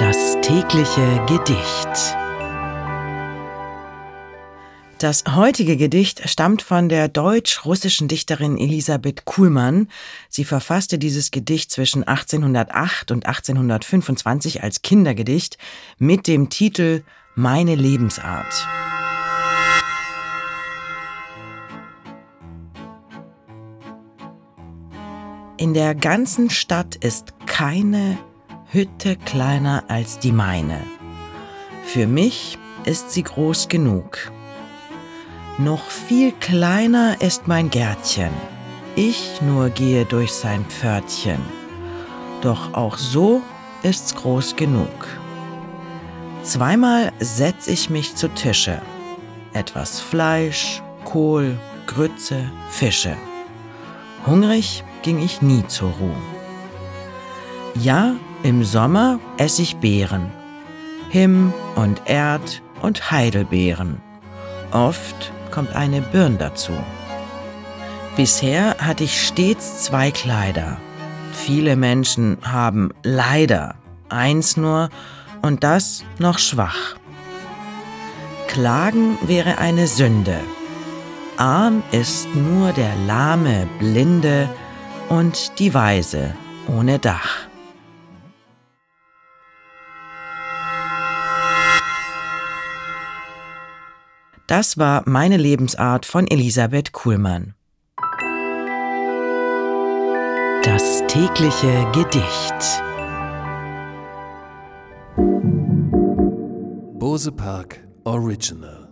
Das tägliche Gedicht. Das heutige Gedicht stammt von der deutsch-russischen Dichterin Elisabeth Kuhlmann. Sie verfasste dieses Gedicht zwischen 1808 und 1825 als Kindergedicht mit dem Titel Meine Lebensart. In der ganzen Stadt ist keine Hütte kleiner als die meine. Für mich ist sie groß genug. Noch viel kleiner ist mein Gärtchen. Ich nur gehe durch sein Pförtchen. Doch auch so ist's groß genug. Zweimal setz ich mich zu Tische. Etwas Fleisch, Kohl, Grütze, Fische. Hungrig ging ich nie zur Ruhe. Ja, im Sommer ess ich Beeren, Him und Erd und Heidelbeeren. Oft kommt eine Birn dazu. Bisher hatte ich stets zwei Kleider. Viele Menschen haben leider eins nur und das noch schwach. Klagen wäre eine Sünde. Arm ist nur der lahme, blinde, und die Weise ohne Dach. Das war meine Lebensart von Elisabeth Kuhlmann. Das tägliche Gedicht. Bose Park Original